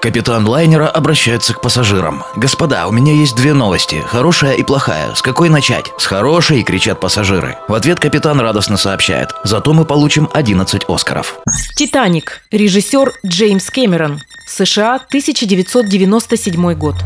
Капитан лайнера обращается к пассажирам. «Господа, у меня есть две новости, хорошая и плохая. С какой начать?» «С хорошей!» – кричат пассажиры. В ответ капитан радостно сообщает. «Зато мы получим 11 Оскаров». «Титаник». Режиссер Джеймс Кэмерон. США, 1997 год.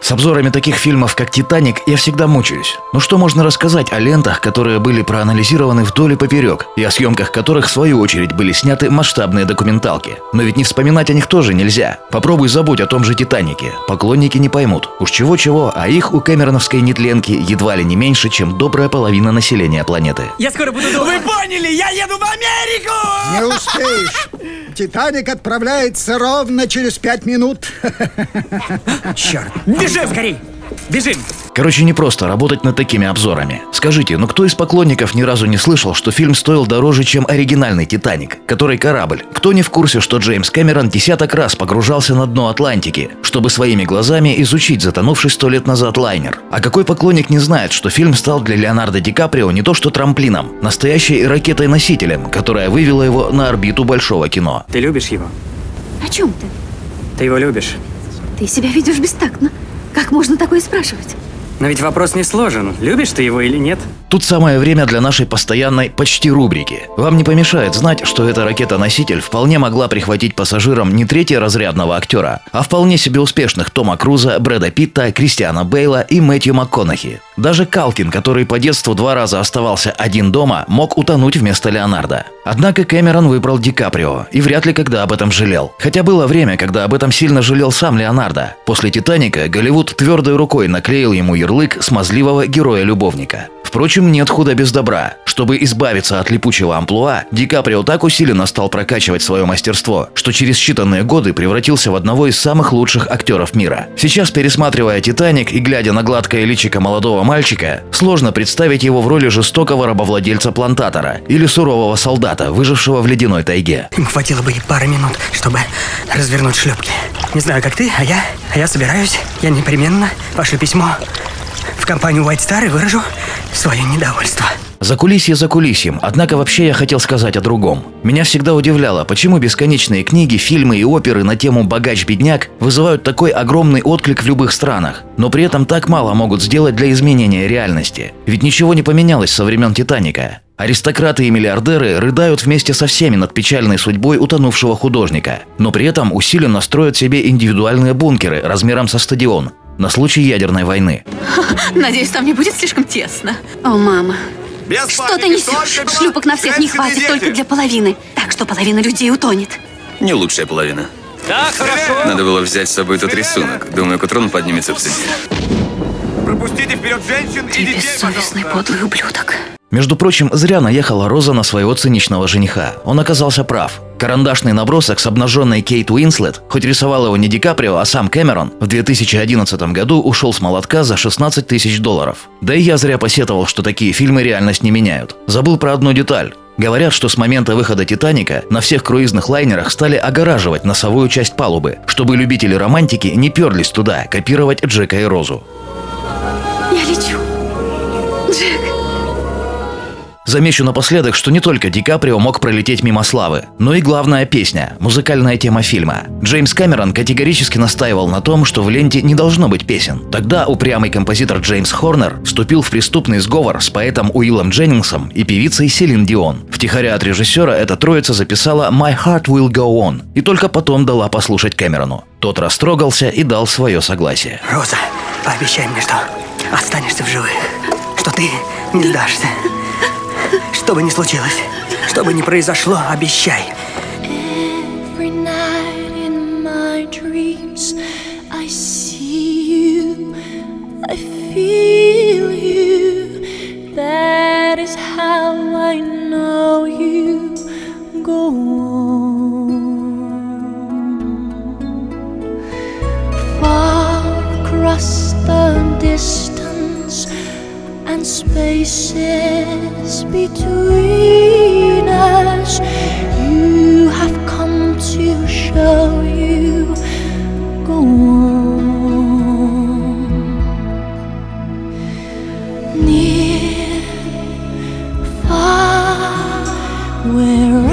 С обзорами таких фильмов, как «Титаник», я всегда мучаюсь. Ну что можно рассказать о лентах, которые были проанализированы вдоль и поперек, и о съемках которых, в свою очередь, были сняты масштабные документалки? Но ведь не вспоминать о них тоже нельзя. Попробуй забудь о том же «Титанике». Поклонники не поймут. Уж чего-чего, а их у Кэмероновской нетленки едва ли не меньше, чем добрая половина населения планеты. Я скоро буду дома. Вы поняли, я еду в Америку! Не успеешь. Титаник отправляется ровно через пять минут. Черт. Бежим скорей! Бежим! Короче, не просто работать над такими обзорами. Скажите, ну кто из поклонников ни разу не слышал, что фильм стоил дороже, чем оригинальный «Титаник», который корабль? Кто не в курсе, что Джеймс Кэмерон десяток раз погружался на дно Атлантики, чтобы своими глазами изучить затонувший сто лет назад лайнер? А какой поклонник не знает, что фильм стал для Леонардо Ди Каприо не то что трамплином, настоящей ракетой-носителем, которая вывела его на орбиту большого кино? Ты любишь его? О чем ты? Ты его любишь? Ты себя ведешь бестактно. Как можно такое спрашивать? Но ведь вопрос не сложен. Любишь ты его или нет? Тут самое время для нашей постоянной почти рубрики. Вам не помешает знать, что эта ракета-носитель вполне могла прихватить пассажирам не третьеразрядного актера, а вполне себе успешных Тома Круза, Брэда Питта, Кристиана Бейла и Мэтью МакКонахи. Даже Калкин, который по детству два раза оставался один дома, мог утонуть вместо Леонардо. Однако Кэмерон выбрал Ди Каприо и вряд ли когда об этом жалел. Хотя было время, когда об этом сильно жалел сам Леонардо. После «Титаника» Голливуд твердой рукой наклеил ему ярлык смазливого героя-любовника. Впрочем, нет худа без добра. Чтобы избавиться от липучего амплуа, Ди Каприо так усиленно стал прокачивать свое мастерство, что через считанные годы превратился в одного из самых лучших актеров мира. Сейчас, пересматривая «Титаник» и глядя на гладкое личико молодого мальчика, сложно представить его в роли жестокого рабовладельца-плантатора или сурового солдата, выжившего в ледяной тайге. Им хватило бы и пары минут, чтобы развернуть шлюпки. Не знаю, как ты, а я, а я собираюсь. Я непременно ваше письмо в компанию White Star и выражу свое недовольство. За кулисье за кулисьем, однако вообще я хотел сказать о другом. Меня всегда удивляло, почему бесконечные книги, фильмы и оперы на тему «богач-бедняк» вызывают такой огромный отклик в любых странах, но при этом так мало могут сделать для изменения реальности. Ведь ничего не поменялось со времен «Титаника». Аристократы и миллиардеры рыдают вместе со всеми над печальной судьбой утонувшего художника, но при этом усиленно строят себе индивидуальные бункеры размером со стадион на случай ядерной войны. Надеюсь, там не будет слишком тесно. О, мама. Без Что ты несешь? только Шлюпок на всех не и хватит, дети. только для половины. Так что половина людей утонет. Не лучшая половина. Да, хорошо. Надо было взять с собой тот рисунок. Думаю, к утру он поднимется в цене. Пропустите вперед женщин и Ты детей, бессовестный пожалуйста. подлый ублюдок. Между прочим, зря наехала Роза на своего циничного жениха. Он оказался прав. Карандашный набросок с обнаженной Кейт Уинслет, хоть рисовал его не Ди Каприо, а сам Кэмерон, в 2011 году ушел с молотка за 16 тысяч долларов. Да и я зря посетовал, что такие фильмы реальность не меняют. Забыл про одну деталь. Говорят, что с момента выхода «Титаника» на всех круизных лайнерах стали огораживать носовую часть палубы, чтобы любители романтики не перлись туда копировать Джека и Розу. Я лечу. Джек, Замечу напоследок, что не только Ди Каприо мог пролететь мимо славы, но и главная песня, музыкальная тема фильма. Джеймс Кэмерон категорически настаивал на том, что в ленте не должно быть песен. Тогда упрямый композитор Джеймс Хорнер вступил в преступный сговор с поэтом Уиллом Дженнингсом и певицей Селин Дион. Втихаря от режиссера эта троица записала «My Heart Will Go On» и только потом дала послушать Кэмерону. Тот растрогался и дал свое согласие. Роза, пообещай мне, что останешься в живых. Что ты не сдашься. Что бы ни случилось, что бы ни произошло, обещай. Spaces between us. You have come to show you. Go on. Near, far, wherever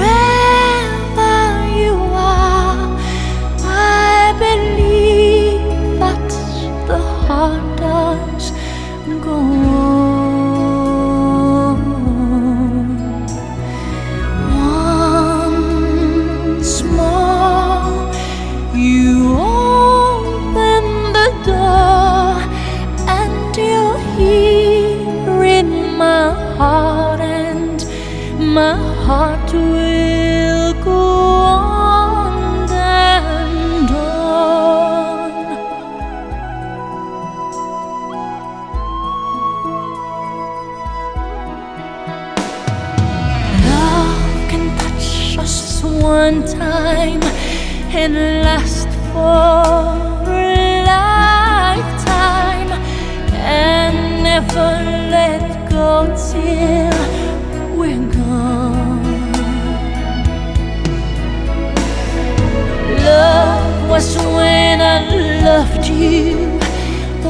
my heart will go on and on. Love can touch us one time and last for a lifetime and never let go till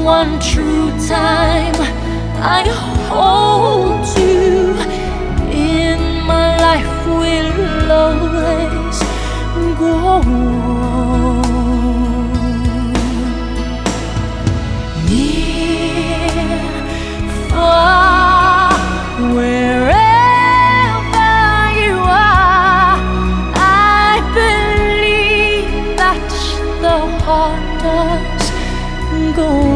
one true time. I hold you. In my life will always go upon does Go